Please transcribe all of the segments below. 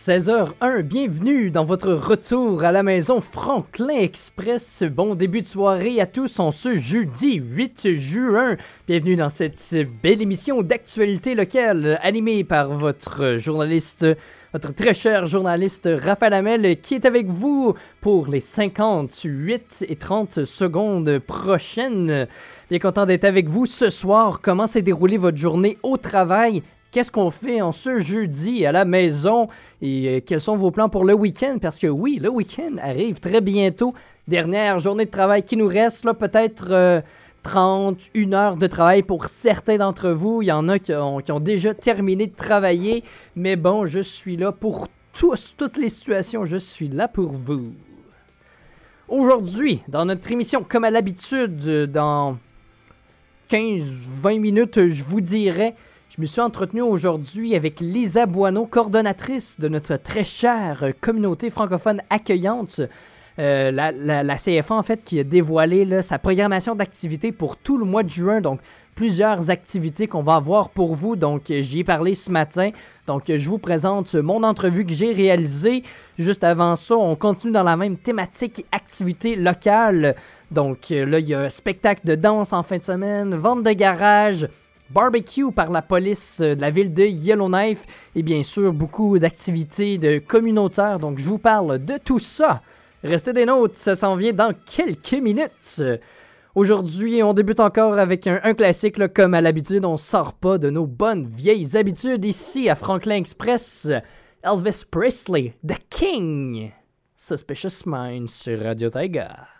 16h01, bienvenue dans votre retour à la maison Franklin Express. Bon début de soirée à tous en ce jeudi 8 juin. Bienvenue dans cette belle émission d'actualité locale animée par votre journaliste, votre très cher journaliste Raphaël Hamel qui est avec vous pour les 58 et 30 secondes prochaines. Bien content d'être avec vous ce soir. Comment s'est déroulée votre journée au travail? Qu'est-ce qu'on fait en ce jeudi à la maison? Et euh, quels sont vos plans pour le week-end? Parce que oui, le week-end arrive très bientôt. Dernière journée de travail qui nous reste, là, peut-être 30, euh, une heure de travail pour certains d'entre vous. Il y en a qui ont, qui ont, déjà terminé de travailler. Mais bon, je suis là pour tous, toutes les situations. Je suis là pour vous. Aujourd'hui, dans notre émission, comme à l'habitude, dans 15-20 minutes, je vous dirais je me suis entretenu aujourd'hui avec Lisa Boineau, coordonnatrice de notre très chère communauté francophone accueillante. Euh, la, CFA, en fait, qui a dévoilé sa programmation d'activités pour tout le mois de juin. Donc, plusieurs activités qu'on va avoir pour vous. Donc, j'y ai parlé ce matin. Donc, je vous présente mon entrevue que j'ai réalisée. Juste avant ça, on continue dans la même thématique activité locale. Donc, là, il y a un spectacle de danse en fin de semaine, vente de garage, barbecue par la police euh, de la ville de Yellowknife et bien sûr beaucoup d'activités de communautaires. Donc je vous parle de tout ça. Restez des notes, ça s'en vient dans quelques minutes. Aujourd'hui, on débute encore avec un, classique, comme à l'habitude, on sort pas de nos bonnes vieilles habitudes ici à Franklin Express. Elvis Presley, The King. Suspicious Minds sur Radio Taiga.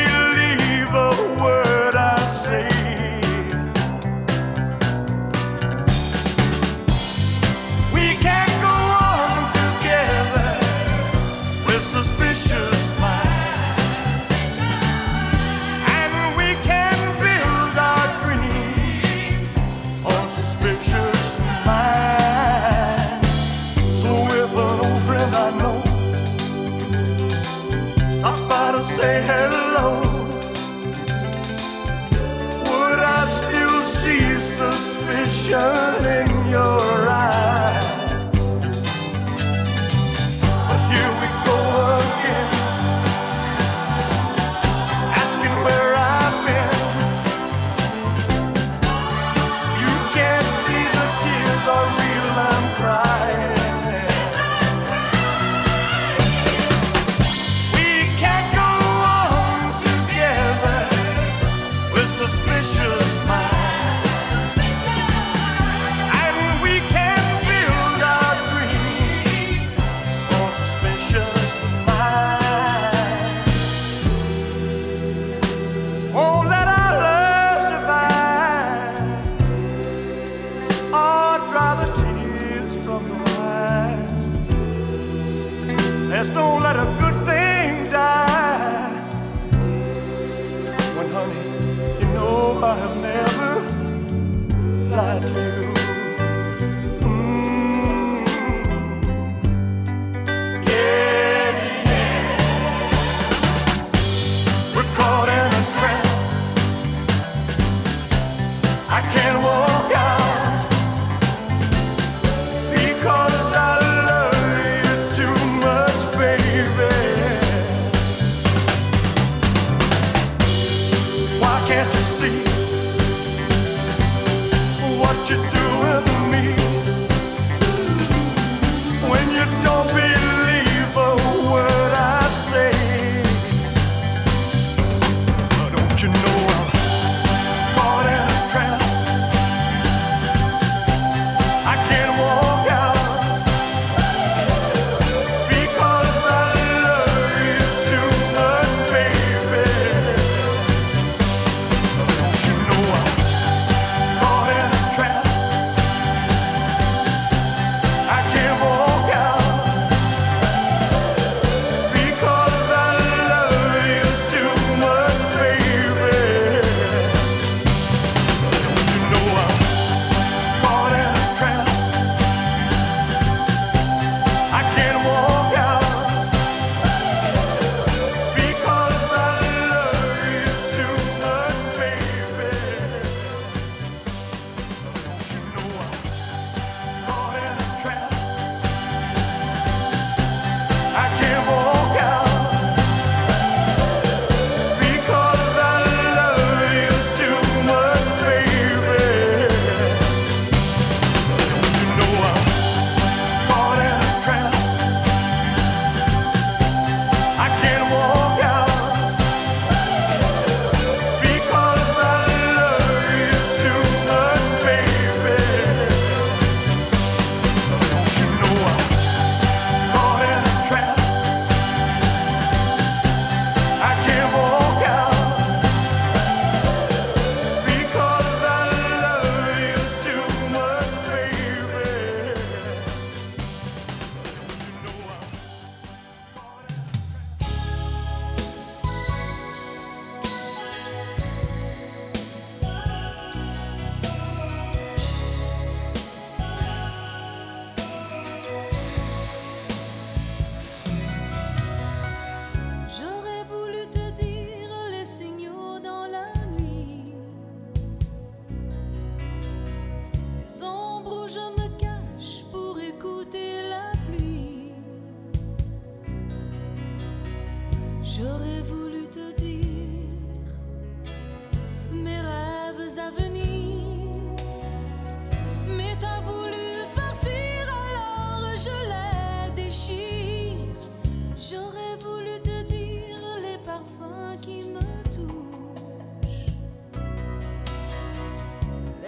show.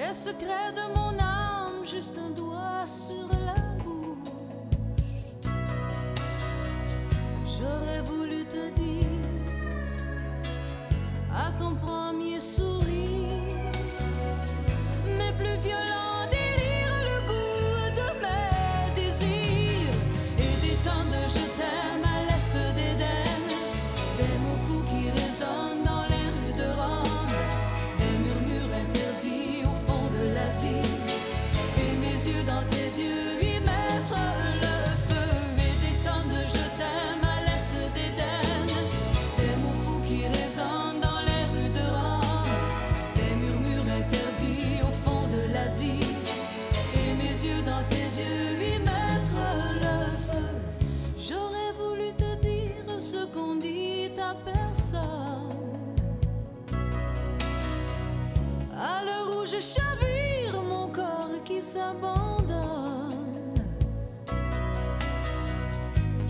Les secrets de mon âme, juste un doigt sur la bouche? J'aurais voulu te dire à ton premier sourire,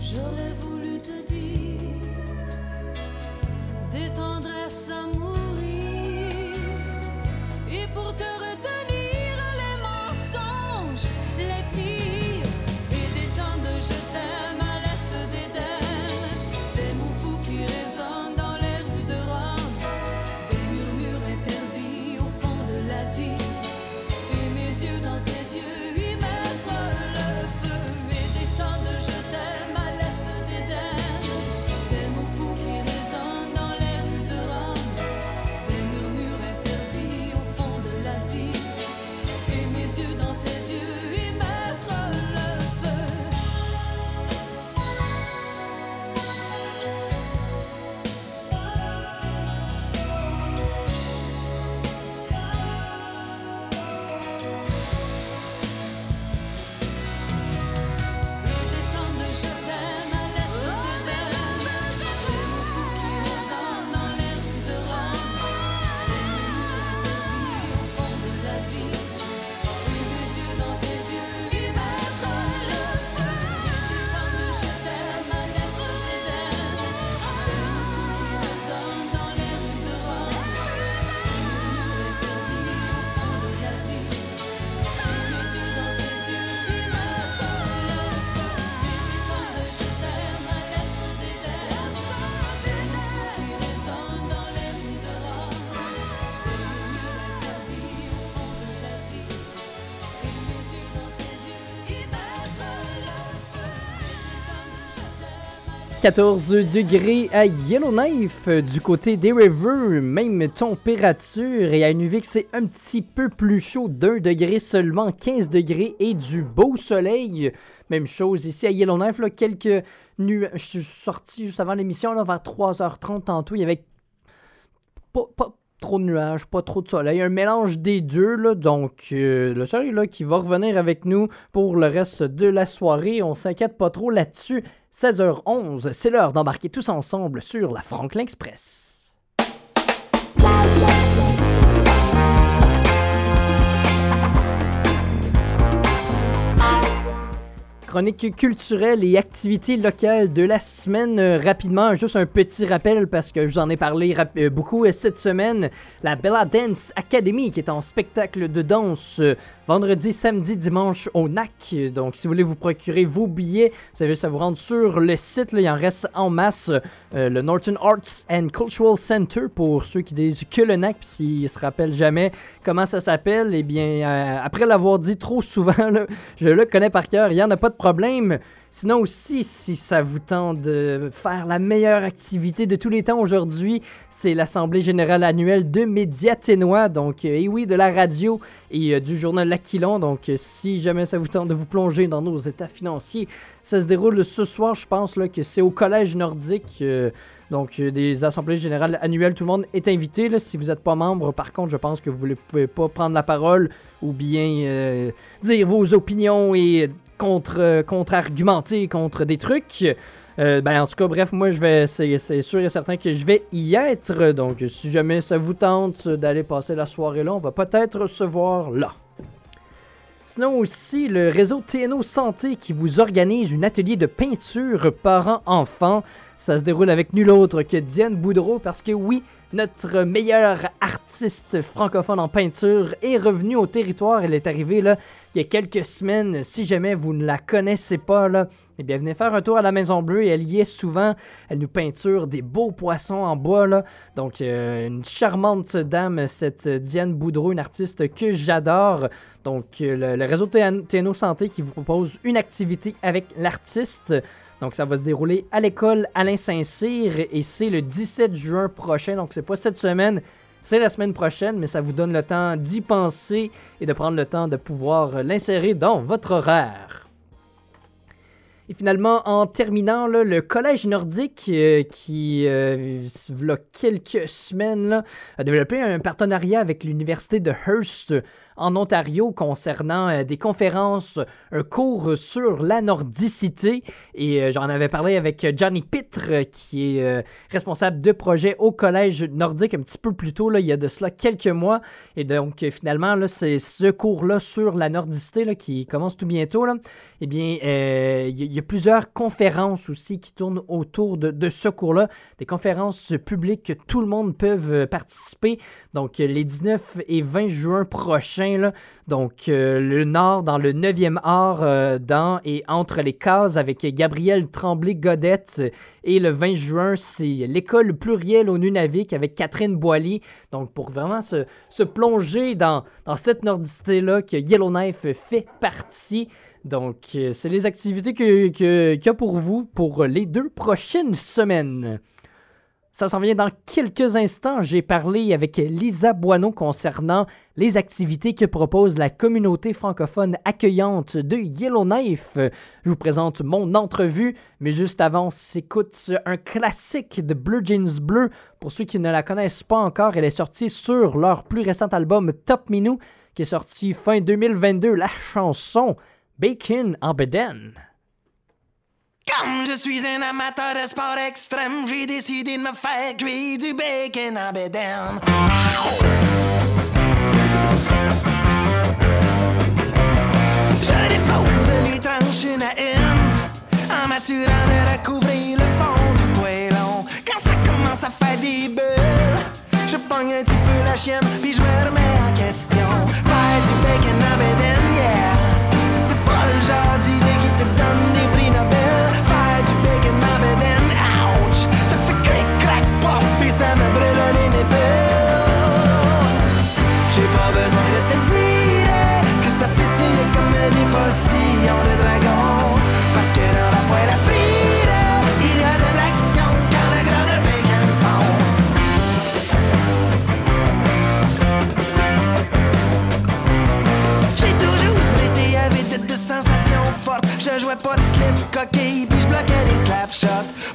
J'aurais voulu te dire des tendresses à mourir. Et pour te 14 degrés à Yellowknife euh, du côté des Rivers, même température et à Nuvik c'est un petit peu plus chaud, d'un degré seulement, 15 degrés et du beau soleil. Même chose ici à Yellowknife, là, quelques nuages. Je suis sorti juste avant l'émission, vers 3h30 tantôt, il y avait pas trop de nuages, pas trop de soleil, un mélange des deux, donc euh, le soleil là, qui va revenir avec nous pour le reste de la soirée, on s'inquiète pas trop là-dessus. 16h11, c'est l'heure d'embarquer tous ensemble sur la Franklin Express. Chronique culturelle et activités locales de la semaine. Euh, rapidement, juste un petit rappel parce que je vous en ai parlé euh, beaucoup euh, cette semaine. La Bella Dance Academy qui est en spectacle de danse vendredi, samedi, dimanche au NAC. Donc, si vous voulez vous procurer vos billets, vous savez, ça vous rendre sur le site. là, il en reste en masse. Euh, le Norton Arts and Cultural Center pour ceux qui disent que le NAC, s'ils se rappellent jamais comment ça s'appelle, eh bien, euh, après l'avoir dit trop souvent, je le connais par cœur, il n'y en a pas de problème. Sinon aussi, si ça vous tente de faire la meilleure activité de tous les temps aujourd'hui, c'est l'Assemblée générale annuelle de Médiaténois, donc euh, et oui, de la radio et euh, du journal L'Aquilon. Donc euh, si jamais ça vous tente de vous plonger dans nos états financiers, ça se déroule ce soir, je pense là, que c'est au Collège nordique. donc, des assemblées générales annuelles, tout le monde est invité. si vous n'êtes pas membre, par contre, je pense que vous ne pouvez pas prendre la parole ou bien dire vos opinions et contre, euh, contre-argumenter contre des trucs. Euh, ben, en tout cas, bref, moi, je vais, c'est sûr et certain que je vais y être. Donc, si jamais ça vous tente d'aller passer la soirée là, on va peut-être se voir là. Sinon aussi, le réseau TNO Santé qui vous organise un atelier de peinture parents-enfants. Ça se déroule avec nul autre que Diane Boudreau parce que oui, notre meilleure artiste francophone en peinture est revenue au territoire. Elle est arrivée là il y a quelques semaines. Si jamais vous ne la connaissez pas là, eh bien venez faire un tour à la Maison Bleue et elle y est souvent. Elle nous peinture des beaux poissons en bois. Donc euh, une charmante dame, cette Diane Boudreau, une artiste que j'adore. Donc euh, le, réseau TN- TNO Santé qui vous propose une activité avec l'artiste. Donc, ça va se dérouler à l'école Alain Saint-Cyr et c'est le 17 juin prochain. Donc, c'est pas cette semaine, c'est la semaine prochaine, mais ça vous donne le temps d'y penser et de prendre le temps de pouvoir l'insérer dans votre horaire. Et finalement, en terminant, le Collège nordique, euh, qui, euh, il a quelques semaines, a développé un partenariat avec l'Université de Hearst en Ontario concernant euh, des conférences, un cours sur la nordicité. Et euh, j'en avais parlé avec Johnny Pitre, euh, qui est responsable de projet au Collège nordique un petit peu plus tôt, là, il y a de cela quelques mois. Et donc, finalement, c'est ce cours-là sur la nordicité là, qui commence tout bientôt. Là. Eh bien, il y, a- plusieurs conférences aussi qui tournent autour de, de ce cours-là. Des conférences publiques que tout le monde peut participer. Donc, les 19 et 20 juin prochains. Donc, euh, le Nord dans le 9e art, euh, dans et entre les cases avec Gabriel Tremblay-Godette. Et le 20 juin, c'est l'école plurielle au Nunavik avec Catherine Boily. Donc, pour vraiment se, plonger dans, cette nordicité-là que Yellowknife fait partie. Donc, euh, c'est les activités qu'il y a pour vous pour les deux prochaines semaines. Ça s'en vient dans quelques instants. J'ai parlé avec Lisa Boineau concernant les activités que propose la communauté francophone accueillante de Yellowknife. Je vous présente mon entrevue, mais juste avant, s'écoute un classique de Blue Jeans Bleu. Pour ceux qui ne la connaissent pas encore, elle est sortie sur leur plus récent album Top Minou, qui est sorti fin 2022. La chanson Bacon en Beden. Comme je suis un amateur de sport extrême, j'ai décidé de me faire cuire du bacon en bédaine. Je dépose les tranches une à une, en m'assurant de recouvrir le fond du poêlon. Quand ça commence à faire des bulles, je pogne un petit peu la chienne, puis je me remets en question.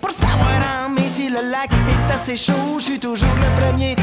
Pour savoir en mai si le lac est assez chaud, je suis toujours le premier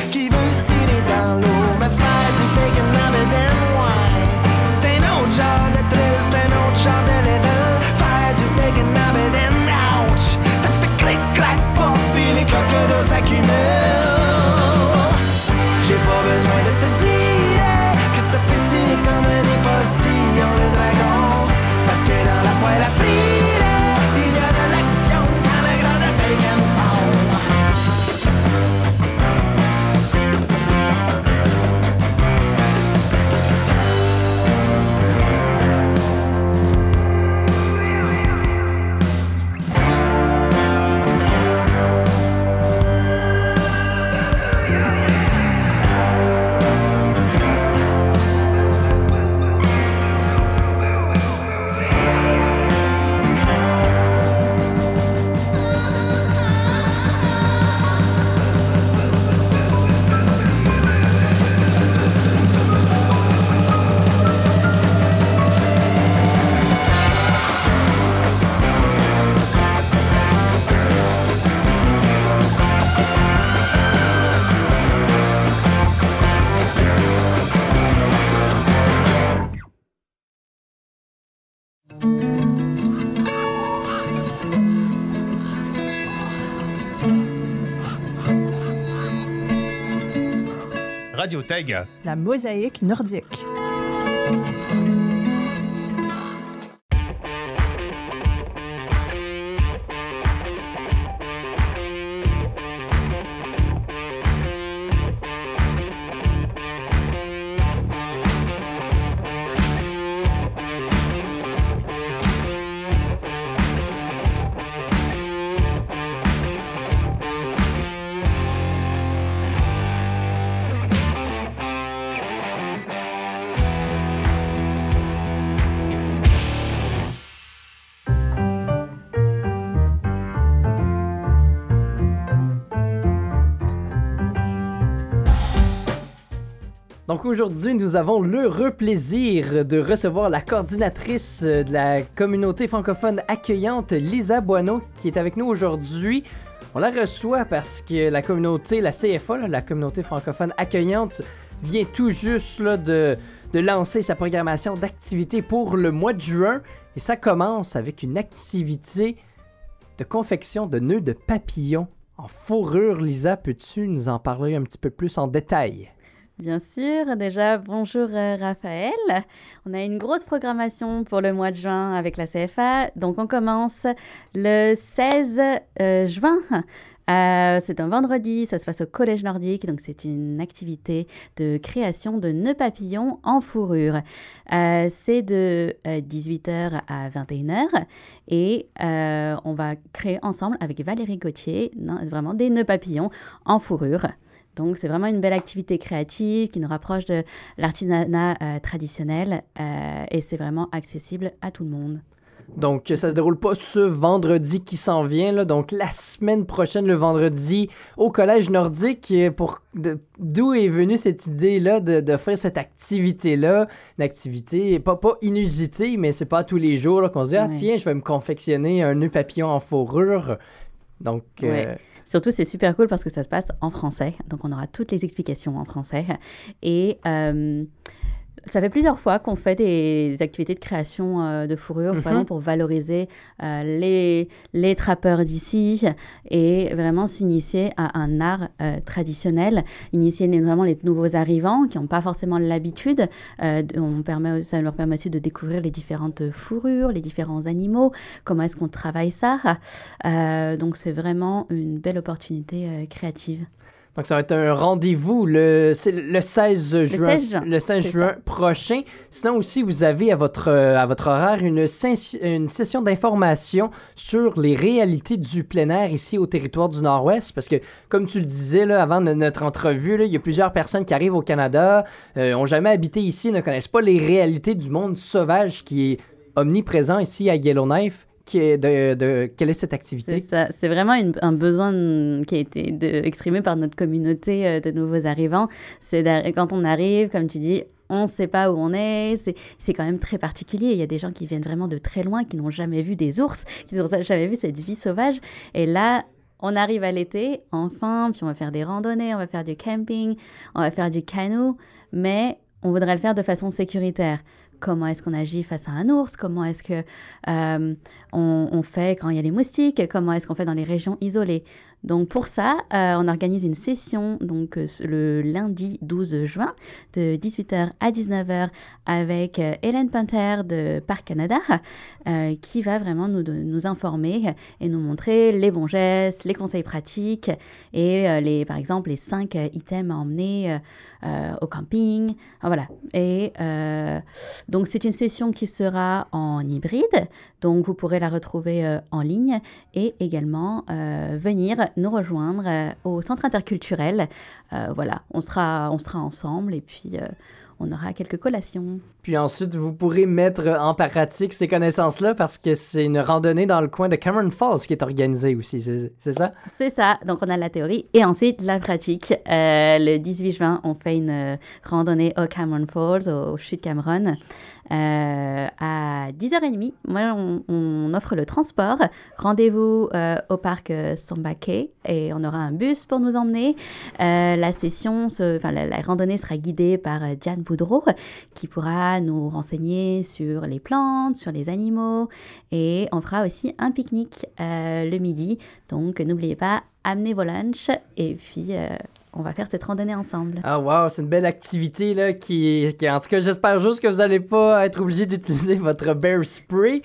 La mosaïque nordique. Aujourd'hui, nous avons l'heureux plaisir de recevoir la coordinatrice de la communauté francophone accueillante, Lisa Boineau, qui est avec nous aujourd'hui. On la reçoit parce que la communauté, la CFA, la communauté francophone accueillante, vient tout juste de, de lancer sa programmation d'activités pour le mois de juin. Et ça commence avec une activité de confection de nœuds de papillons en fourrure. Lisa, peux-tu nous en parler un petit peu plus en détail? Bien sûr, déjà bonjour euh, Raphaël. On a une grosse programmation pour le mois de juin avec la CFA. Donc on commence le 16 euh, juin. Euh, c'est un vendredi, ça se passe au Collège Nordique, donc c'est une activité de création de nœuds papillons en fourrure. C'est de 18h à 21h et on va créer ensemble avec Valérie Gauthier vraiment des nœuds papillons en fourrure. Donc, c'est vraiment une belle activité créative qui nous rapproche de l'artisanat euh, traditionnel euh, et c'est vraiment accessible à tout le monde. Donc, ça se déroule pas ce vendredi qui s'en vient, là. donc la semaine prochaine, le vendredi, au Collège Nordique. euh, Pour d'où est venue cette idée-là de, de faire cette activité-là, une activité pas, pas inusitée, mais c'est pas tous les jours qu'on se dit ah Ouais. tiens, je vais me confectionner un nœud papillon en fourrure. Donc, euh. Surtout, c'est super cool parce que ça se passe en français. Donc, on aura toutes les explications en français. Et euh, ça fait plusieurs fois qu'on fait des activités de création euh, de fourrure, Mhm. vraiment pour valoriser euh, les, les trappeurs d'ici et vraiment s'initier à un art euh, traditionnel, initier vraiment les nouveaux arrivants qui n'ont pas forcément l'habitude. De- on permet, ça leur permet aussi de découvrir les différentes fourrures, les différents animaux, comment est-ce qu'on travaille ça. Donc c'est vraiment une belle opportunité créative. Donc ça va être un rendez-vous le, le 16 juin, 16 juin, le 16 c'est juin prochain. Sinon aussi, vous avez à votre, euh, à votre horaire une, une session d'information sur les réalités du plein air ici au territoire du Nord-Ouest. Parce que, comme tu le disais là, avant de notre entrevue, là, il y a plusieurs personnes qui arrivent au Canada, euh, ont jamais habité ici, ne connaissent pas les réalités du monde sauvage qui est omniprésent ici à Yellowknife. De, de- quelle est cette activité? c'est vraiment un besoin qui a été exprimé par notre communauté euh, de nouveaux arrivants. C'est quand on arrive, comme tu dis, on ne sait pas où on est. C'est quand même très particulier. Il y a des gens qui viennent vraiment de très loin, qui n'ont jamais vu des ours, qui n'ont jamais vu cette vie sauvage. Et là, on arrive à l'été, enfin, puis on va faire des randonnées, on va faire du camping, on va faire du canot, mais on voudrait le faire de façon sécuritaire. Comment est-ce qu'on agit face à un ours Comment est-ce que euh, on, fait quand il y a les moustiques Comment est-ce qu'on fait dans les régions isolées. Donc pour ça, euh, on organise une session donc euh, le lundi 12 juin de 18h à 19h avec euh, Hélène Pinter de Parc Canada qui va vraiment nous, nous informer et nous montrer les bons gestes, les conseils pratiques et les, par exemple les cinq items à emmener euh, au camping. Ah, voilà. Et euh, donc c'est une session qui sera en hybride, donc vous pourrez la retrouver euh, en ligne et également venir nous rejoindre au centre interculturel. Voilà, on sera, on sera ensemble et puis on aura quelques collations. Puis ensuite, vous pourrez mettre en pratique ces connaissances-là parce que c'est une randonnée dans le coin de Cameron Falls qui est organisée aussi, c'est ça? C'est ça, donc on a la théorie et ensuite la pratique. Euh, le 18 juin, on fait une euh, randonnée au Cameron Falls, au, au chute Cameron, euh, à 10h30. Moi, on, offre le transport. Rendez-vous euh, au parc euh, Sambake et on aura un bus pour nous emmener. Euh, la session, se- enfin la, randonnée sera guidée par Diane Boudreau qui pourra nous renseigner sur les plantes, sur les animaux et on fera aussi un pique-nique le midi. Donc n'oubliez pas, amenez vos lunchs et puis on va faire cette randonnée ensemble. Ah wow, c'est une belle activité là qui, qui en tout cas j'espère juste que vous n'allez pas être obligé d'utiliser votre bear spray.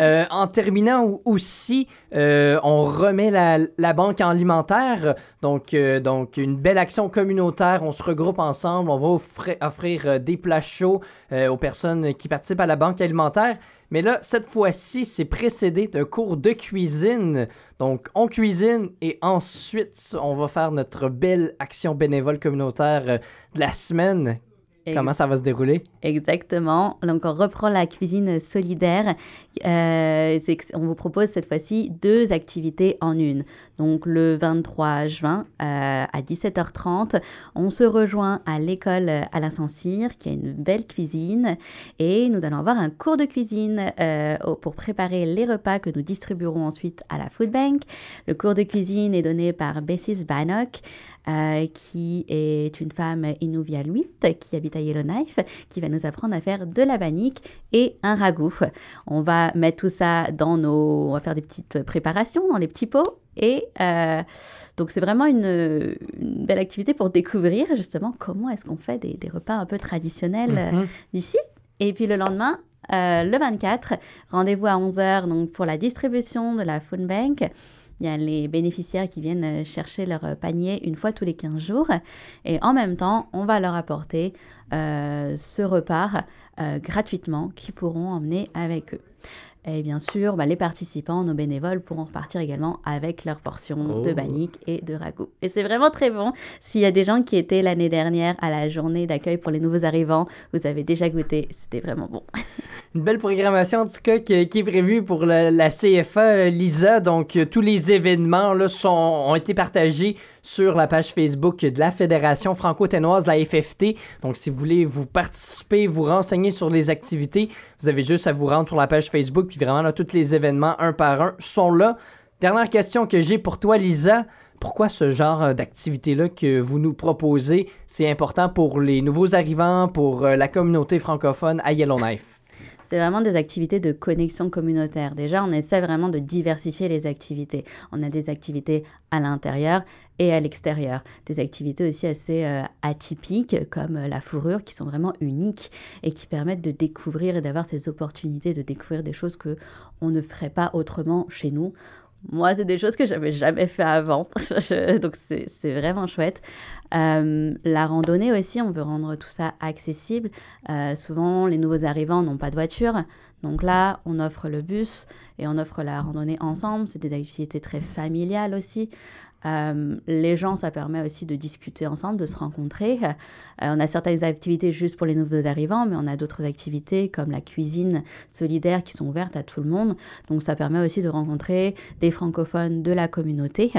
Euh, en terminant au- aussi, euh, on remet la, banque alimentaire, donc, euh, donc une belle action communautaire. On se regroupe ensemble, on va offrir, offrir des plats chauds aux personnes qui participent à la banque alimentaire. Mais là, cette fois-ci, c'est précédé d'un cours de cuisine. Donc, on cuisine et ensuite, on va faire notre belle action bénévole communautaire euh, de la semaine. Et- Comment ça va se dérouler? Exactement. Donc, on reprend la cuisine solidaire. Euh, on vous propose cette fois-ci deux activités en une. Donc, le 23 juin euh, à 17h30, on se rejoint à l'école Alain Saint-Cyr, qui a une belle cuisine. Et nous allons avoir un cours de cuisine euh, pour préparer les repas que nous distribuerons ensuite à la Food Bank. Le cours de cuisine est donné par Bessis Bannock. Euh, qui est une femme inuvialuite qui habite à Yellowknife, qui va nous apprendre à faire de la bannique et un ragoût. On va mettre tout ça dans nos... On va faire des petites préparations dans les petits pots. Et euh, donc c'est vraiment une, une belle activité pour découvrir justement comment est-ce qu'on fait des, des repas un peu traditionnels euh, Mhm. d'ici. Et puis le lendemain, euh, le 24, rendez-vous à 11h donc pour la distribution de la Food Bank. Il y a les bénéficiaires qui viennent euh, chercher leur euh, panier une fois tous les 15 jours. Et en même temps, on va leur apporter euh, ce repas euh, gratuitement qu'ils pourront emmener avec eux. Et bien sûr, bah, les participants, nos bénévoles pourront repartir également avec leur portion de Oh. bannique et de ragoût. Et c'est vraiment très bon. S'il y a des gens qui étaient l'année dernière à la journée d'accueil pour les nouveaux arrivants, vous avez déjà goûté, c'était vraiment bon. Une belle programmation, en tout cas, qui, est prévue pour la, CFA, euh, Lisa. Donc, euh, tous les événements là, sont, ont été partagés sur la page Facebook de la Fédération franco-ténoise, la FFT. Donc, si vous voulez vous participer, vous renseigner sur les activités, vous avez juste à vous rendre sur la page Facebook. Puis vraiment, là, tous les événements, un par un, sont là. Dernière question que j'ai pour toi, Lisa. Pourquoi ce genre euh, d'activité-là que vous nous proposez, c'est important pour les nouveaux arrivants, pour la communauté francophone à Yellowknife? C'est vraiment des activités de connexion communautaire. Déjà, on essaie vraiment de diversifier les activités. On a des activités à l'intérieur et à l'extérieur. Des activités aussi assez euh, atypiques comme euh, la fourrure qui sont vraiment uniques et qui permettent de découvrir et d'avoir ces opportunités de découvrir des choses que on ne ferait pas autrement chez nous. Moi, c'est des choses que j'avais jamais fait avant. Donc, c'est c'est vraiment chouette. Euh, la randonnée aussi, on veut rendre tout ça accessible. Euh, souvent, les nouveaux arrivants n'ont pas de voiture. Donc là, on offre le bus et on offre la randonnée ensemble. C'est des activités très familiales aussi. Euh, les gens, ça permet aussi de discuter ensemble, de se rencontrer. Euh, on a certaines activités juste pour les nouveaux arrivants, mais on a d'autres activités comme la cuisine solidaire qui sont ouvertes à tout le monde. Donc ça permet aussi de rencontrer des francophones de la communauté.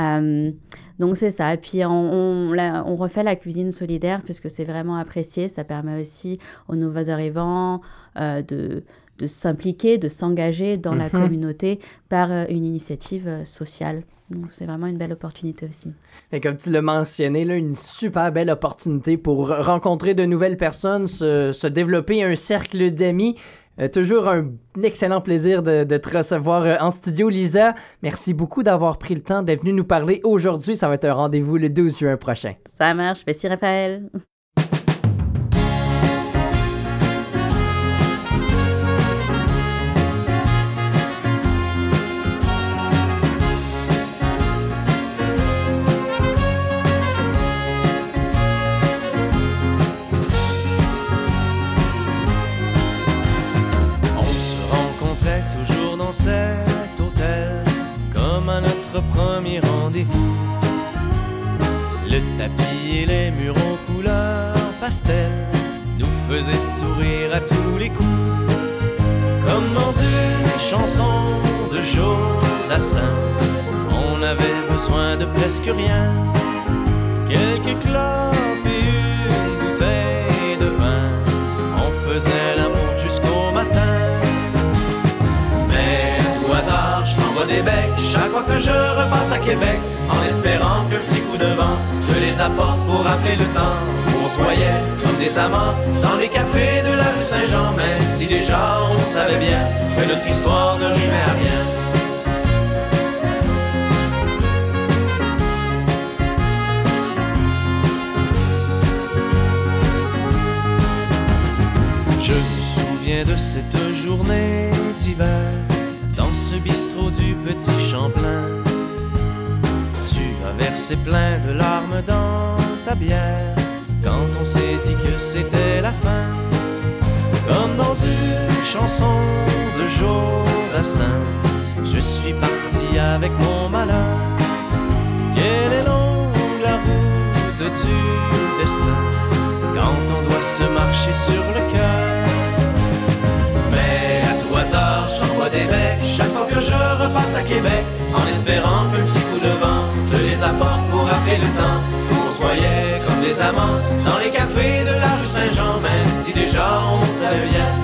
Euh, donc c'est ça. Et puis on, on, la- on refait la cuisine solidaire puisque c'est vraiment apprécié. Ça permet aussi aux nouveaux arrivants euh, de, de s'impliquer, de s'engager dans la Mhm. communauté par une initiative sociale. Donc c'est vraiment une belle opportunité aussi. Et comme tu l'as mentionné, là, une super belle opportunité pour rencontrer de nouvelles personnes, se, se développer un cercle d'amis. Euh, toujours un excellent plaisir de, de te recevoir euh, en studio, Lisa. Merci beaucoup d'avoir pris le temps d'être venue nous parler aujourd'hui. Ça va être un rendez-vous le 12 juin prochain. Ça marche. Merci Raphaël. Premier rendez-vous. Le tapis et les murs aux couleurs pastel nous faisaient sourire à tous les coups. Comme dans une chanson de Joe Dassin, on avait besoin de presque rien. Quelques clopes chaque fois que je repasse à Québec, en espérant qu'un petit coup de vent te les apporte pour rappeler le temps où on se voyait comme des amants dans les cafés de la rue Saint-Jean, même si déjà on savait bien que notre histoire ne rimait à rien. Je me souviens de cette journée d'hiver bistrot du petit Champlain. Tu as versé plein de larmes dans ta bière quand on s'est dit que c'était la fin. Comme dans une chanson de Jodassin, je suis parti avec mon malheur. Quelle est longue la route du destin quand on doit se marcher sur Québec, en espérant qu'un petit coup de vent te les apporte pour rappeler le temps où on se voyait comme des amants dans les cafés de la rue Saint-Jean, même si déjà on savait bien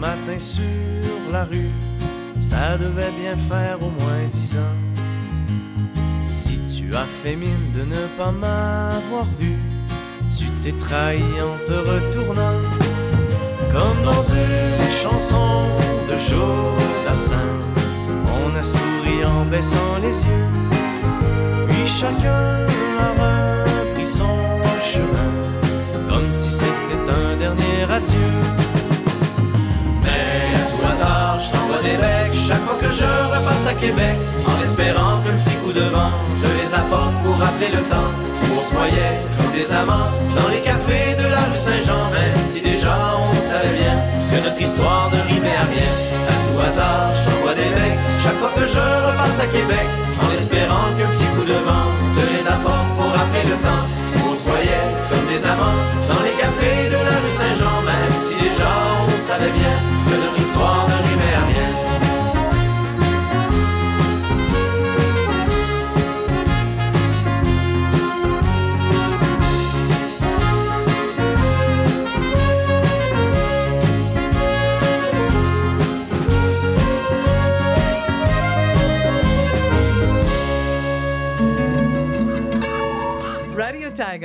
matin sur la rue, ça devait bien faire au moins dix ans. Si tu as fait mine de ne pas m'avoir vu, tu t'es trahi en te retournant. Comme dans une chanson de Jodassin, on a souri en baissant les yeux. Puis chacun a repris son chemin, comme si c'était un dernier adieu. Chaque fois que je repasse à Québec, en espérant qu'un petit coup de vent te les apporte pour rappeler le temps. Où on se voyait comme des amants dans les cafés de la rue Saint-Jean, même si déjà on savait bien que notre histoire ne rimait à rien. À tout hasard, je t'envoie des becs. Chaque fois que je repasse à Québec, en espérant qu'un petit coup de vent te les apporte pour rappeler le temps. Où on se voyait comme des amants dans les cafés de la rue Saint-Jean, même si déjà on savait bien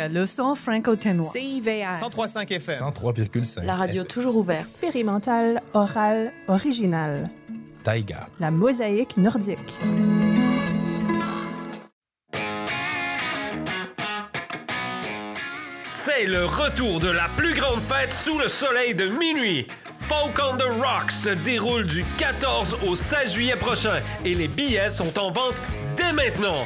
Radio Taga, le son franco-ténois. CIVR. 103.5 FM. 103,5. La radio toujours ouverte. Expérimental, oral, original. Taïga. La mosaïque nordique. C'est le retour de la plus grande fête sous le soleil de minuit. Folk on the Rock se déroule du 14 au 16 juillet prochain et les billets sont en vente dès maintenant.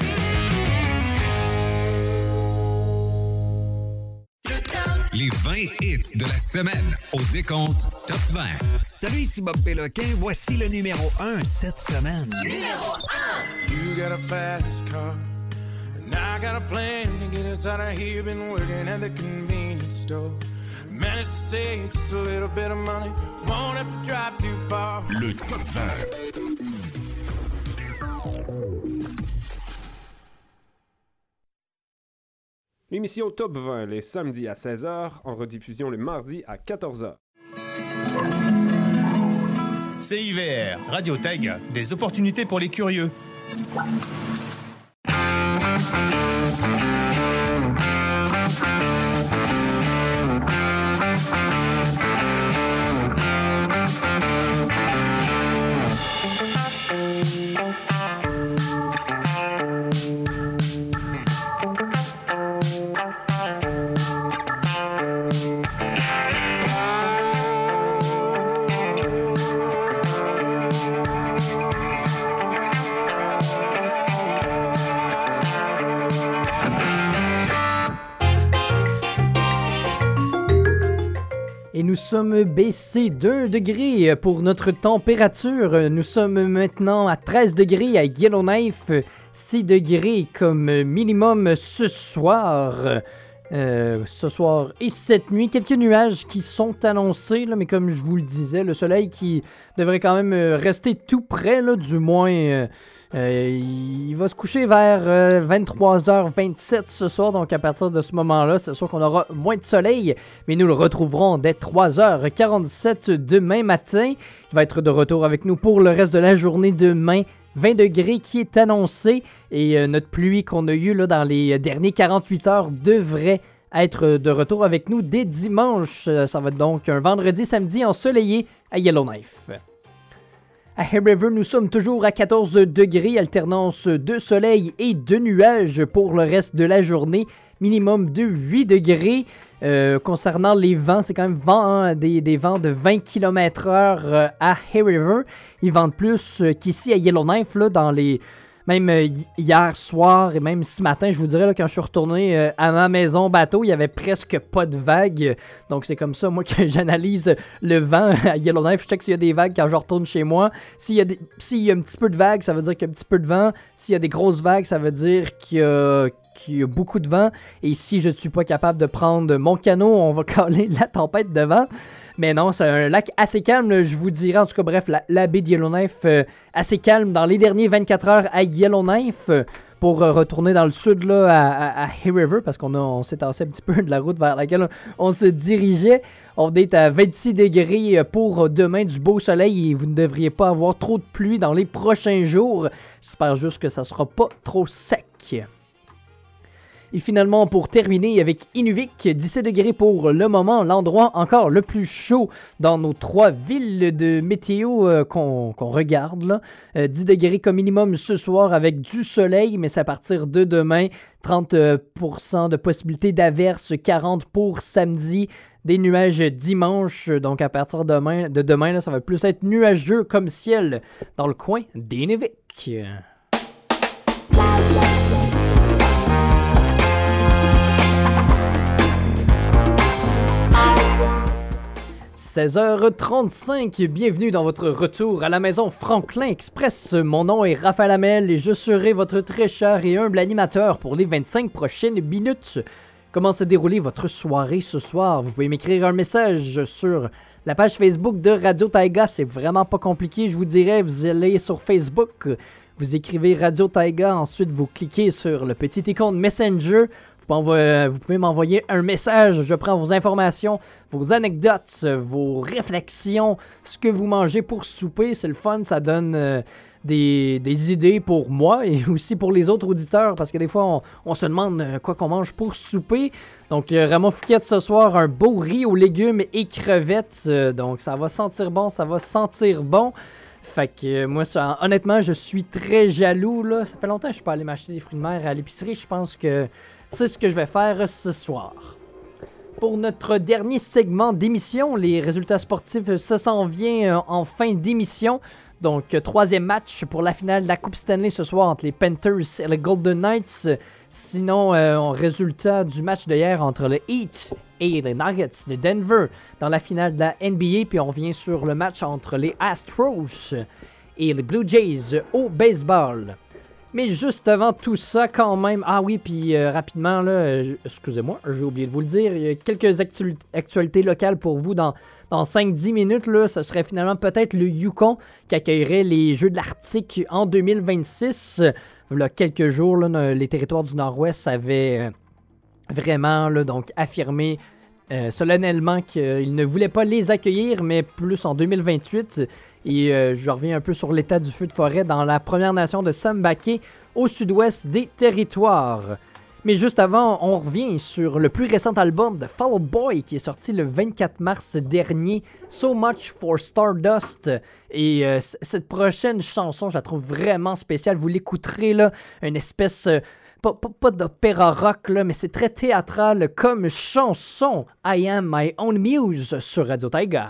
Les 20 hits de la semaine au décompte Top 20. Salut, ici Bob Péloquin. Voici le numéro 1 cette semaine. You got a fast car, and I got a plan to get us out of here. Been working at the convenience store. Managed to save just a little bit of money. Won't have to drive too far. Le Top 20. L'émission Top 20 les samedis à 16h, en rediffusion le mardi à 14h. CIVR, Radio Taiga, des opportunités pour les curieux. Nous sommes baissés d'un degré pour notre température. Nous sommes maintenant à 13 degrés à Yellowknife, 6 degrés comme minimum ce soir. Euh, ce soir et cette nuit, quelques nuages qui sont annoncés, mais comme je vous le disais, le soleil qui devrait quand même euh, rester tout près, là, du moins. euh, il va se coucher vers euh, 23h27 ce soir, donc à partir de ce moment-là, c'est sûr qu'on aura moins de soleil, mais nous le retrouverons dès 3h47 demain matin. Il va être de retour avec nous pour le reste de la journée demain. 20 degrés qui est annoncé et euh, notre pluie qu'on a eue là, dans les derniers 48 heures devrait être de retour avec nous dès dimanche. Euh, Ça va être donc un vendredi, samedi ensoleillé à Yellowknife. À Hay River, nous sommes toujours à 14 degrés, alternance de soleil et de nuages pour le reste de la journée, minimum de 8 degrés. Euh, concernant les vents, c'est quand même vent, hein, des, vents de 20 km/h euh, à Hay River. Ils vendent plus euh, qu'ici à Yellowknife, là, dans les. Même hi- hier soir et même ce matin, je vous dirais, là, quand je suis retourné à ma maison bateau, il y avait presque pas de vagues. Donc c'est comme ça, moi, que j'analyse le vent à Yellowknife. Je check s'il y a des vagues quand je retourne chez moi. S'il y, a des- s'il y a un petit peu de vagues, ça veut dire qu'il y a un petit peu de vent. S'il y a des grosses vagues, ça veut dire qu'il y a, qu'il y a beaucoup de vent. Et si je ne suis pas capable de prendre mon canot, on va caler la tempête de vent. Mais non, c'est un lac assez calme, je vous dirais. En tout cas, bref, la, baie de Yellowknife, euh, assez calme dans les derniers 24 heures à Yellowknife. euh, pour euh, retourner dans le sud là, à, à, Hay River, parce qu'on on s'est tassé un petit peu de la route vers laquelle on, se dirigeait. On est à 26 degrés pour demain, du beau soleil et vous ne devriez pas avoir trop de pluie dans les prochains jours. J'espère juste que ça sera pas trop sec. Et finalement, pour terminer avec Inuvik, 17 degrés pour le moment, l'endroit encore le plus chaud dans nos trois villes de météo euh, qu'on regarde. Là. Euh, 10 degrés comme minimum ce soir avec du soleil, mais c'est à partir de demain. 30% euh, de possibilité d'averse, 40 pour samedi. Des nuages dimanche, donc à partir de demain, de demain ça va plus être nuageux comme ciel dans le coin d'Inuvik. 16h35, bienvenue dans votre retour à la maison Franklin Express. Mon nom est Raphaël Hamel et je serai votre très cher et humble animateur pour les 25 prochaines minutes. Comment s'est déroulée votre soirée ce soir? Vous pouvez m'écrire un message sur la page Facebook de Radio Taiga. C'est vraiment pas compliqué, je vous dirais. Vous allez sur Facebook, vous écrivez Radio Taiga, ensuite vous cliquez sur le petit icône Messenger. Vous pouvez m'envoyer un message, je prends vos informations, vos anecdotes, vos réflexions, ce que vous mangez pour souper. C'est le fun, ça donne euh, des, idées pour moi et aussi pour les autres auditeurs parce que des fois on, se demande euh, quoi qu'on mange pour souper. Donc euh, Ramon Fouquet ce soir, un beau riz aux légumes et crevettes. euh, donc ça va sentir bon, ça va sentir bon. Fait que moi, honnêtement, je suis très jaloux. Là. Ça fait longtemps que je suis pas allé m'acheter des fruits de mer à l'épicerie. Je pense que c'est ce que je vais faire ce soir. Pour notre dernier segment d'émission, les résultats sportifs, ça s'en vient en fin d'émission. Donc, euh, troisième match pour la finale de la Coupe Stanley ce soir entre les Panthers et les Golden Knights. Sinon, euh, résultat du match d'hier entre le Heat et les Nuggets de Denver dans la finale de la NBA. Puis on vient sur le match entre les Astros et les Blue Jays au baseball. Mais juste avant tout ça, quand même. Ah oui, puis euh, rapidement, là, excusez-moi, j'ai oublié de vous le dire. Il y a quelques actu- actualités locales pour vous dans, dans 5-10 minutes. Là, ce serait finalement peut-être le Yukon qui accueillerait les Jeux de l'Arctique en 2026. Il y a quelques jours, là, les territoires du Nord-Ouest avaient euh, vraiment là, donc, affirmé euh, solennellement qu'ils ne voulaient pas les accueillir, mais plus en 2028. Et euh, je reviens un peu sur l'état du feu de forêt dans la Première Nation de Sambake, au sud-ouest des territoires. Mais juste avant, on revient sur le plus récent album de Fall Out Boy qui est sorti le 24 mars dernier, So Much for Stardust. Et euh, cette prochaine chanson, je la trouve vraiment spéciale. Vous l'écouterez là, une espèce euh, pas, d'opéra rock, là, mais c'est très théâtral comme chanson. I am my own muse sur Radio Taiga.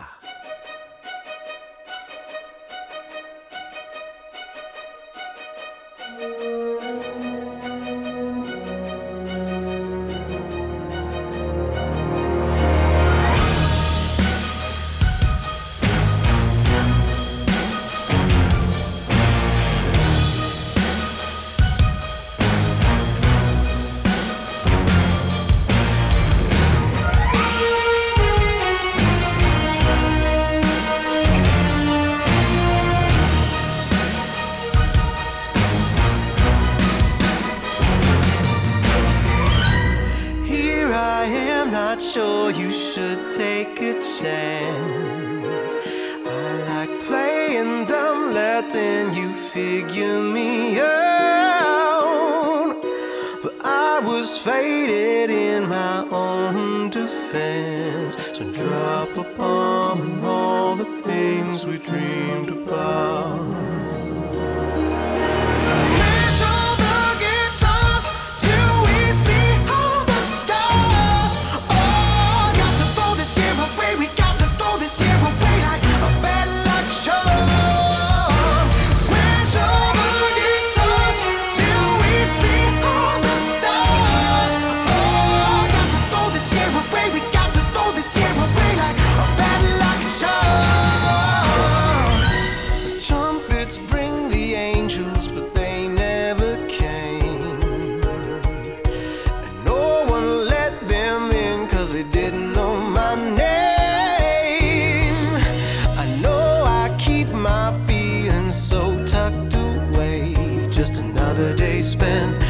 Another day spent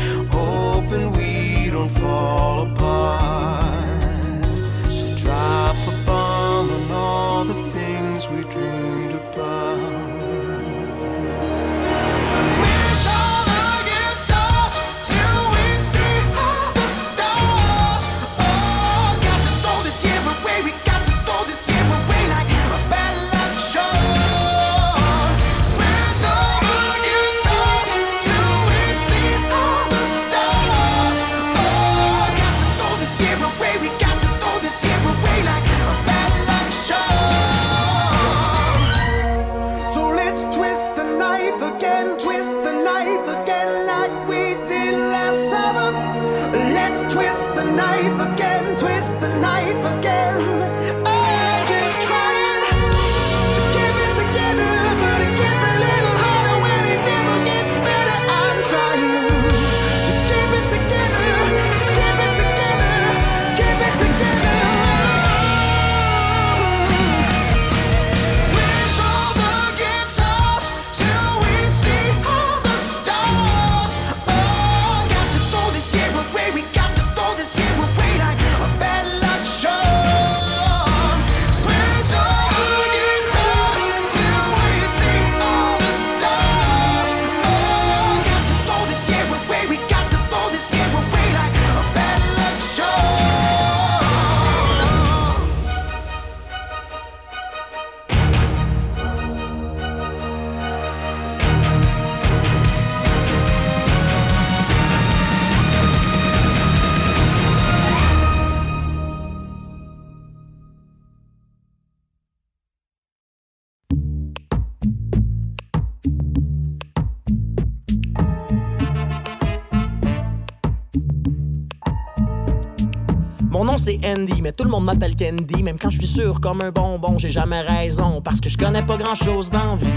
c'est Andy, mais tout le monde m'appelle Candy. Même quand je suis sûr comme un bonbon, j'ai jamais raison. Parce que je connais pas grand chose dans vie.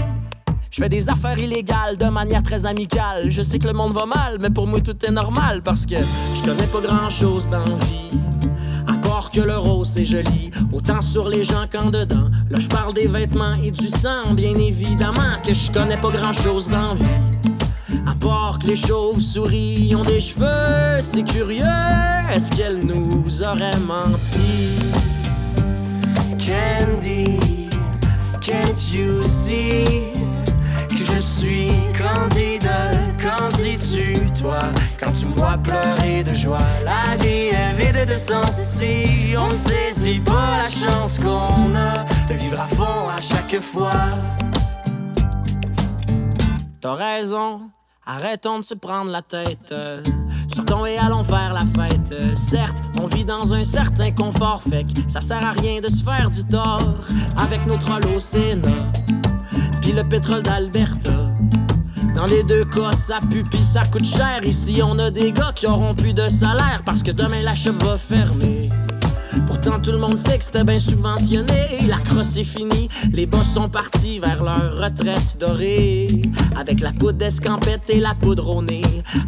Je fais des affaires illégales de manière très amicale. Je sais que le monde va mal, mais pour moi tout est normal. Parce que je connais pas grand chose dans vie. À part que le rose c'est joli, autant sur les gens qu'en dedans. Là je parle des vêtements et du sang, bien évidemment que je connais pas grand chose dans vie. À part que les chauves-souris ont des cheveux, c'est curieux, est-ce qu'elle nous aurait menti? Candy, can't you see que je suis candidat? Qu'en dis-tu, toi, quand tu me vois pleurer de joie? La vie est vide de sens ici, on ne saisit pas la chance qu'on a de vivre à fond à chaque fois. T'as raison, arrêtons de se prendre la tête. euh, Sortons et allons faire la fête. Euh, certes, on vit dans un certain confort, fait que ça sert à rien de se faire du tort avec nos trolls. Puis le pétrole d'Alberta. Dans les deux cas, ça pue pis ça coûte cher. Ici, on a des gars qui auront plus de salaire parce que demain la shop va fermer. Pourtant, tout le monde sait que c'était bien subventionné. La crosse est finie, les boss sont partis vers leur retraite dorée. Avec la poudre d'escampette et la poudre au.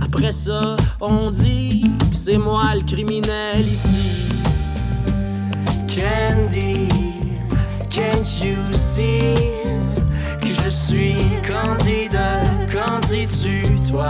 Après ça, on dit que c'est moi le criminel ici. Candy, can't you see? Que je suis candidat? Qu'en dis-tu, toi?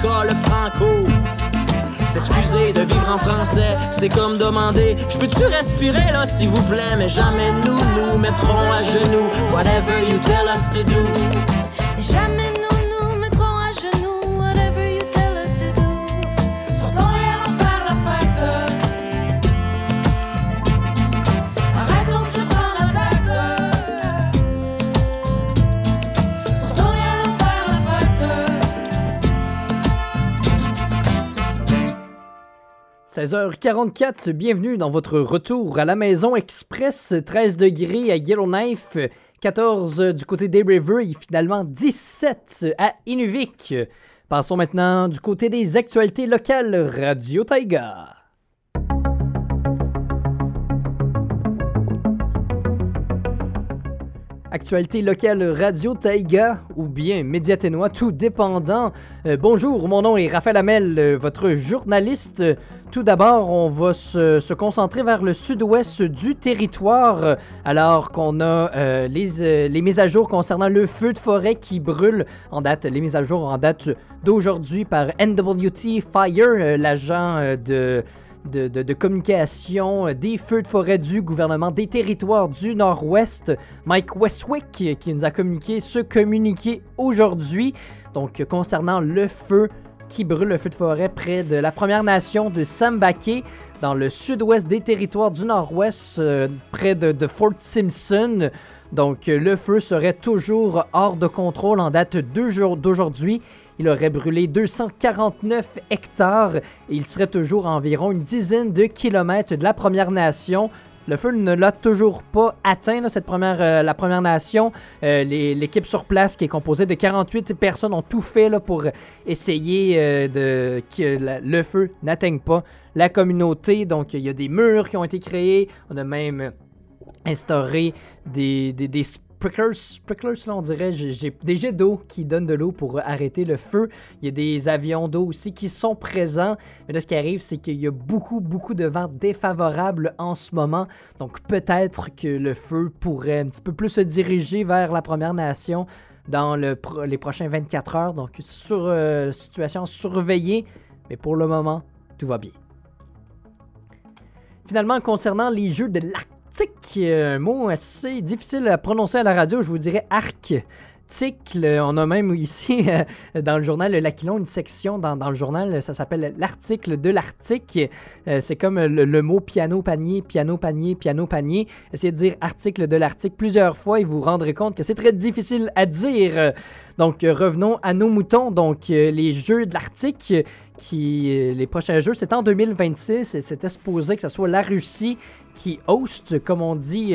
D'écoles franco. S'excuser de vivre en français, c'est comme demander Je peux-tu respirer là, s'il vous plaît? Mais jamais nous nous mettrons à genoux. Whatever you tell us to do 16h44, bienvenue dans votre retour à la maison express. 13 degrés à Yellowknife, 14 du côté des River et finalement 17 à Inuvik. Passons maintenant du côté des actualités locales Radio Taiga. Actualité locale Radio Taïga ou bien Médiaténois, tout dépendant. Euh, bonjour, mon nom est Raphaël Hamel, euh, votre journaliste. Tout d'abord, on va se, concentrer vers le sud-ouest du territoire, alors qu'on a euh, les, les mises à jour concernant le feu de forêt qui brûle en date, les mises à jour en date d'aujourd'hui par NWT Fire, l'agent de de, communication euh, des feux de forêt du gouvernement des territoires du Nord-Ouest, Mike Westwick, qui nous a communiqué ce communiqué aujourd'hui. Donc, concernant le feu qui brûle le feu de forêt près de la Première Nation de Sambake, dans le sud-ouest des territoires du Nord-Ouest, euh, près de, de Fort Simpson. Donc, le feu serait toujours hors de contrôle en date d'aujourd'hui. Il aurait brûlé 249 hectares et il serait toujours à environ une dizaine de kilomètres de la Première Nation. Le feu ne l'a toujours pas atteint, cette première, euh, la Première Nation. Euh, L'équipe sur place, qui est composée de 48 personnes, ont tout fait pour essayer euh, de, que le feu n'atteigne pas la communauté. Donc, il y a des murs qui ont été créés. On a même instauré des, des, des sprinklers, là, on dirait, j'ai des jets d'eau qui donnent de l'eau pour arrêter le feu. Il y a des avions d'eau aussi qui sont présents. Mais là, ce qui arrive, c'est qu'il y a beaucoup, beaucoup de vent défavorable en ce moment. Donc, peut-être que le feu pourrait un petit peu plus se diriger vers la Première Nation dans les prochains 24 heures. Donc, sur, euh, situation surveillée. Mais pour le moment, tout va bien. Finalement, concernant les jeux de l'Arctique, euh, un mot assez difficile à prononcer à la radio, je vous dirais On a même ici euh, dans le journal L'Aquilon une section dans, le journal, ça s'appelle l'article de l'Arctique. Euh, c'est comme le, mot piano panier, piano panier, piano panier. Essayez de dire article de l'Arctique plusieurs fois et vous vous rendrez compte que c'est très difficile à dire. Donc euh, revenons à nos moutons. Donc les jeux de l'Arctique, euh, qui les prochains jeux, c'est en 2026 et c'était supposé que ce soit la Russie qui host, comme on dit,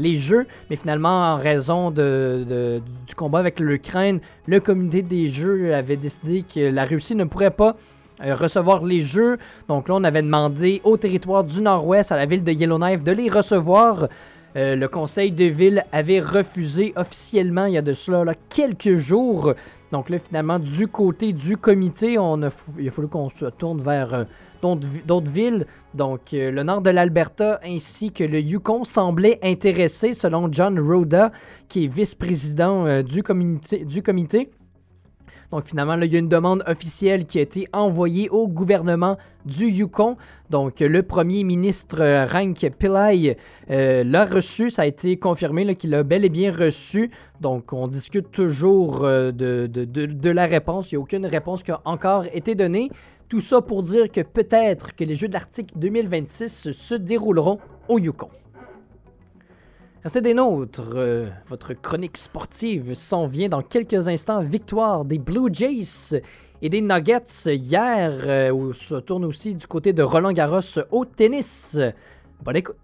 les jeux, mais finalement, en raison de, du combat avec l'Ukraine, le comité des jeux avait décidé que la Russie ne pourrait pas euh, recevoir les jeux. Donc là, on avait demandé au territoire du Nord-Ouest, à la ville de Yellowknife, de les recevoir. Euh, le conseil de ville avait refusé officiellement il y a de cela quelques jours. Donc là, finalement, du côté du comité, on a il a fallu qu'on se tourne vers euh, d'autres vi- d'autres villes. Donc euh, le nord de l'Alberta ainsi que le Yukon semblaient intéressés, selon John Rhoda, qui est vice-président euh, du, comité. Donc finalement, il y a une demande officielle qui a été envoyée au gouvernement du Yukon. Donc le premier ministre euh, Rank Pillai l'a reçu. Ça a été confirmé qu'il l'a bel et bien reçu. Donc on discute toujours de la réponse. Il n'y a aucune réponse qui a encore été donnée. Tout ça pour dire que peut-être que les Jeux de l'Arctique 2026 se- dérouleront au Yukon. Restez des nôtres. euh, votre chronique sportive s'en vient dans quelques instants. Victoire des Blue Jays et des Nuggets hier. euh, se tourne aussi du côté de Roland Garros au tennis. Bonne écoute.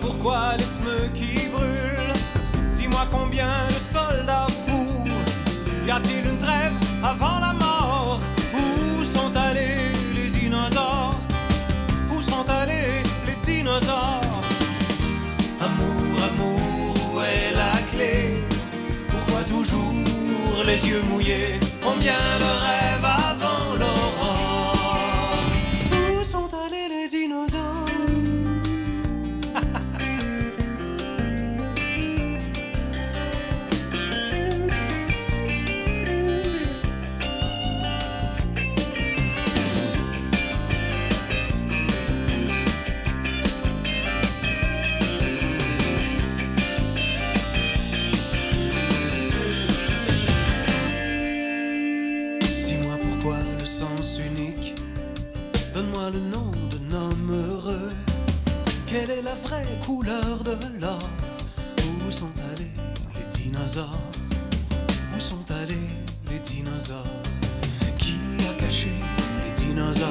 Pourquoi les pneus qui brûlent. Dis-moi combien de soldats fous. Y a-t-il une trêve avant la mort? Où sont allés les dinosaures? Où sont allés les dinosaures? Amour, amour, où est la clé? Pourquoi toujours les yeux mouillés? Combien de rêves de l'or. Où sont allés les dinosaures? Où sont allés les dinosaures? Qui a caché les dinosaures?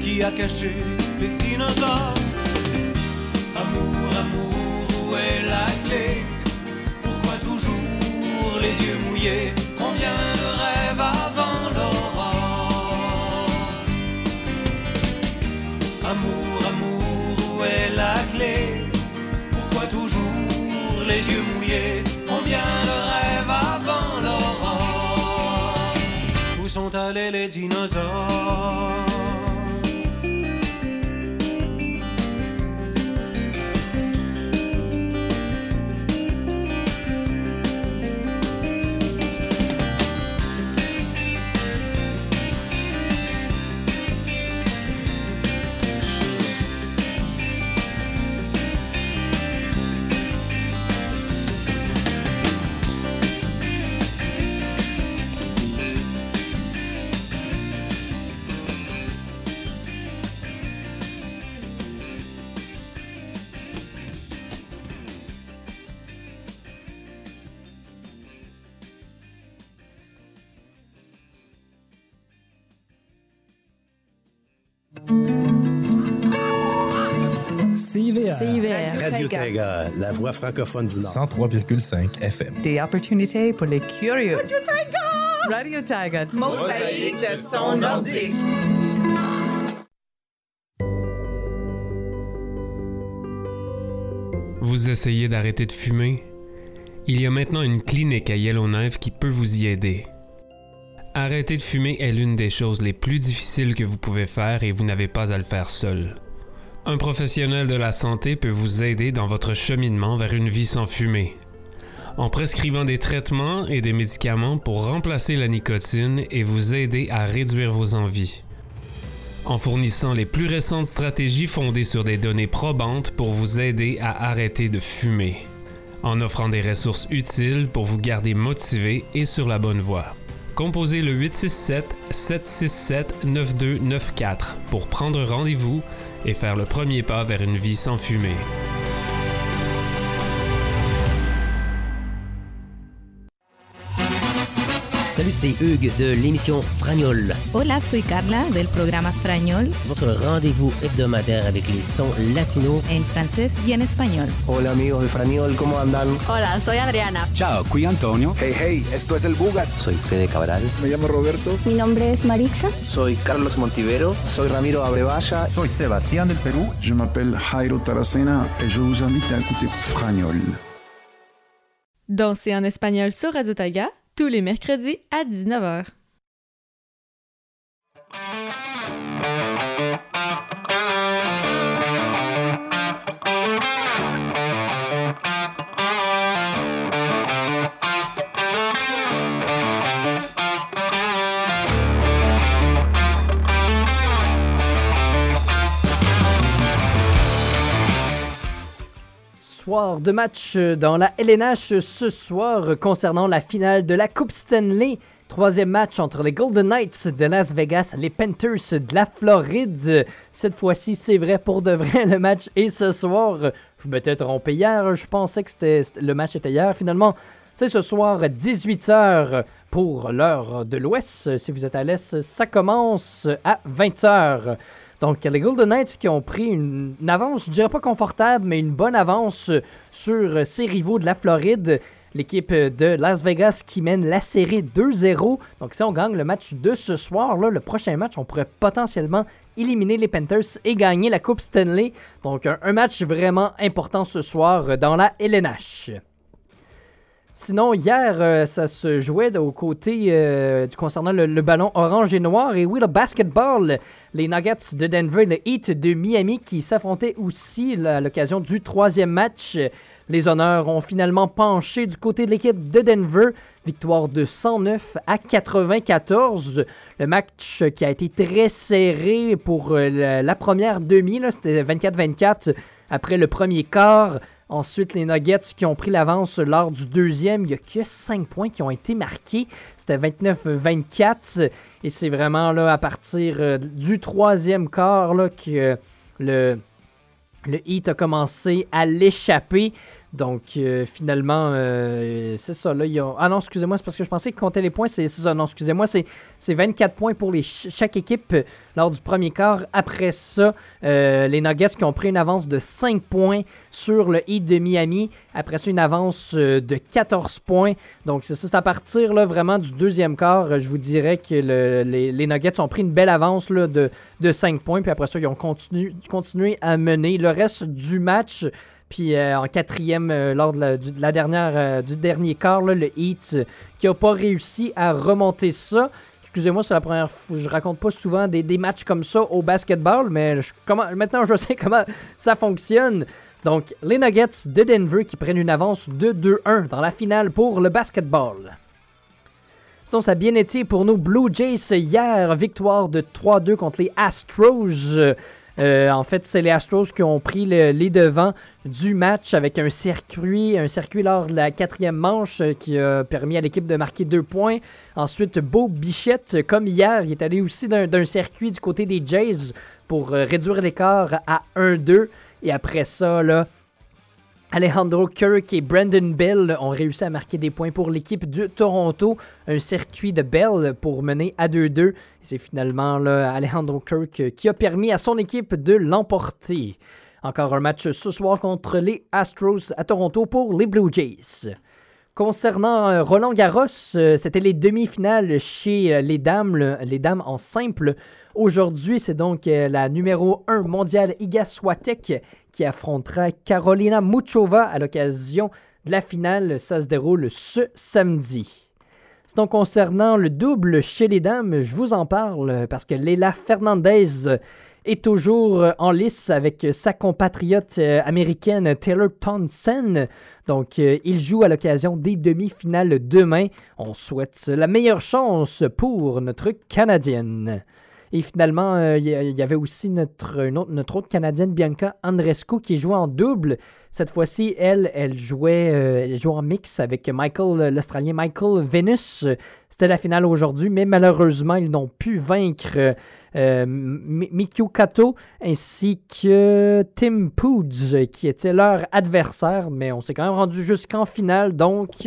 Qui a caché les dinosaures? Amour, amour, où est la clé? Pourquoi toujours les yeux mouillés? Les dinosaures Radio Taiga, la voix francophone du Nord. 103,5 FM. Des opportunités pour les curieux. Radio Taiga! Radio Taiga, mosaïque de son nordique. Vous essayez d'arrêter de fumer? Il y a maintenant une clinique à Yellowknife qui peut vous y aider. Arrêter de fumer est l'une des choses les plus difficiles que vous pouvez faire et vous n'avez pas à le faire seul. Un professionnel de la santé peut vous aider dans votre cheminement vers une vie sans fumée. En prescrivant des traitements et des médicaments pour remplacer la nicotine et vous aider à réduire vos envies. En fournissant les plus récentes stratégies fondées sur des données probantes pour vous aider à arrêter de fumer. En offrant des ressources utiles pour vous garder motivé et sur la bonne voie. Composez le 867-767-9294 pour prendre rendez-vous et faire le premier pas vers une vie sans fumée. Salut, c'est Hugues de l'émission Fragnol. Hola, soy Carla del programa Frañol Votre rendez-vous hebdomadaire avec les sons latinos. en francés y en español. Hola amigos de Franiol, ¿cómo andan? Hola, soy Adriana. Ciao, qui Antonio. Hey, hey, esto es el Bugat. Soy Fede Cabral. Me llamo Roberto. Mi nombre es Marixa. Soy Carlos Montivero. Soy Ramiro Abrevaya. Soy Sebastián del Perú. Je m'appelle Jairo Taracena et je vous invite à écouter Fragnol. Danser en espagnol sur Radio Taga, tous les mercredis à 19h. Soir de match dans la LNH ce soir concernant la finale de la Coupe Stanley. Troisième match entre les Golden Knights de Las Vegas et les Panthers de la Floride. Cette fois-ci, c'est vrai pour de vrai, le match est ce soir. Je m'étais trompé hier, je pensais que le match était hier. Finalement, c'est ce soir 18h pour l'heure de l'Ouest. Si vous êtes à l'Est, ça commence à 20h. Donc, les Golden Knights qui ont pris une, avance, je dirais pas confortable, mais une bonne avance sur ses rivaux de la Floride. L'équipe de Las Vegas qui mène la série 2-0. Donc, si on gagne le match de ce soir, le prochain match, on pourrait potentiellement éliminer les Panthers et gagner la Coupe Stanley. Donc, un, un match vraiment important ce soir dans la LNH. Sinon, hier, euh, ça se jouait au côté euh, concernant le, ballon orange et noir. Et oui, le basketball, les Nuggets de Denver et le Heat de Miami qui s'affrontaient aussi à l'occasion du troisième match. Les honneurs ont finalement penché du côté de l'équipe de Denver. Victoire de 109 à 94. Le match qui a été très serré pour euh, la, la première demi. C'était 24-24 après le premier quart. Ensuite, les Nuggets qui ont pris l'avance lors du deuxième. Il n'y a que 5 points qui ont été marqués. C'était 29-24. Et c'est vraiment là à partir euh, du troisième quart que le, le Heat a commencé à l'échapper. Donc, euh, finalement, euh, c'est ça. Là, ils ont- Ah non, excusez-moi, c'est parce que je pensais qu'ils comptaient les points. C'est ça, non, excusez-moi. C'est c'est 24 points pour les ch- chaque équipe euh, lors du premier quart. Après ça, les Nuggets qui ont pris une avance de 5 points sur le Heat de Miami. Après ça, une avance de 14 points. Donc, c'est ça. C'est à partir là, vraiment du deuxième quart. Je vous dirais que le- les, Nuggets ont pris une belle avance là, de, de 5 points. Puis après ça, ils ont continu- continué à mener le reste du match. Puis euh, en quatrième, euh, lors de la, du, dernière, euh, du dernier quart, le Heat qui n'a pas réussi à remonter ça. Excusez-moi, c'est la première fois. Je raconte pas souvent des, des matchs comme ça au basketball, mais maintenant je sais comment ça fonctionne. Donc, les Nuggets de Denver qui prennent une avance de 2-1 dans la finale pour le basketball. Sinon, ça a bien été pour nos Blue Jays hier. Victoire de 3-2 contre les Astros. Euh, en fait, c'est les Astros qui ont pris le- les devants du match avec un circuit, un circuit lors de la quatrième manche euh, qui a permis à l'équipe de marquer deux points. Ensuite, Beau Bichette, comme hier, il est allé aussi d'un d'un circuit du côté des Jays pour euh, réduire l'écart à 1-2. Et après ça, là, Alejandro Kirk et Brandon Bell ont réussi à marquer des points pour l'équipe de Toronto. Un circuit de Bell pour mener à 2-2. Et C'est finalement Alejandro Kirk qui a permis à son équipe de l'emporter. Encore un match ce soir contre les Astros à Toronto pour les Blue Jays. Concernant euh, Roland Garros, euh, c'était les demi-finales chez euh, les dames, le- les dames en simple. Aujourd'hui, c'est donc euh, la numéro 1 mondiale Iga Swiatek qui affrontera Carolina Muchova à l'occasion de la finale. Ça se déroule ce samedi. Sinon, concernant le double chez les dames, je vous en parle parce que Leila Fernandez est toujours en lice avec sa compatriote euh, américaine Taylor Townsend. Donc, euh, il joue à l'occasion des demi-finales demain. On souhaite la meilleure chance pour notre Canadienne. Et finalement, euh, il y avait aussi notre, autre, Canadienne, Bianca Andrescu, qui jouait en double. Cette fois-ci, elle, elle jouait, euh, elle en mix avec Michael, euh, l'Australien Michael Venus. C'était la finale aujourd'hui, mais malheureusement, ils n'ont pu vaincre euh, Mi- Mikio Kato ainsi que Tim Poods, qui était leur adversaire, mais on s'est quand même rendu jusqu'en finale, donc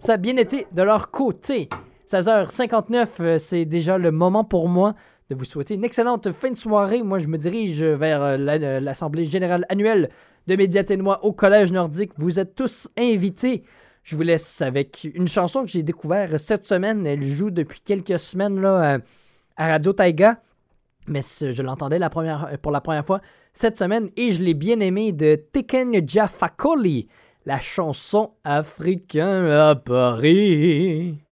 ça a bien été de leur côté. 16h59, euh, c'est déjà le moment pour moi vous souhaiter une excellente fin de soirée. Moi, je me dirige vers euh, euh, l'Assemblée générale annuelle de Médiaténois au Collège nordique. Vous êtes tous invités. Je vous laisse avec une chanson que j'ai découverte cette semaine. Elle joue depuis quelques semaines là, à- à Radio Taiga. Mais je l'entendais pour la première fois cette semaine et je l'ai bien aimé de Teken Jafakoli, la chanson africaine à Paris.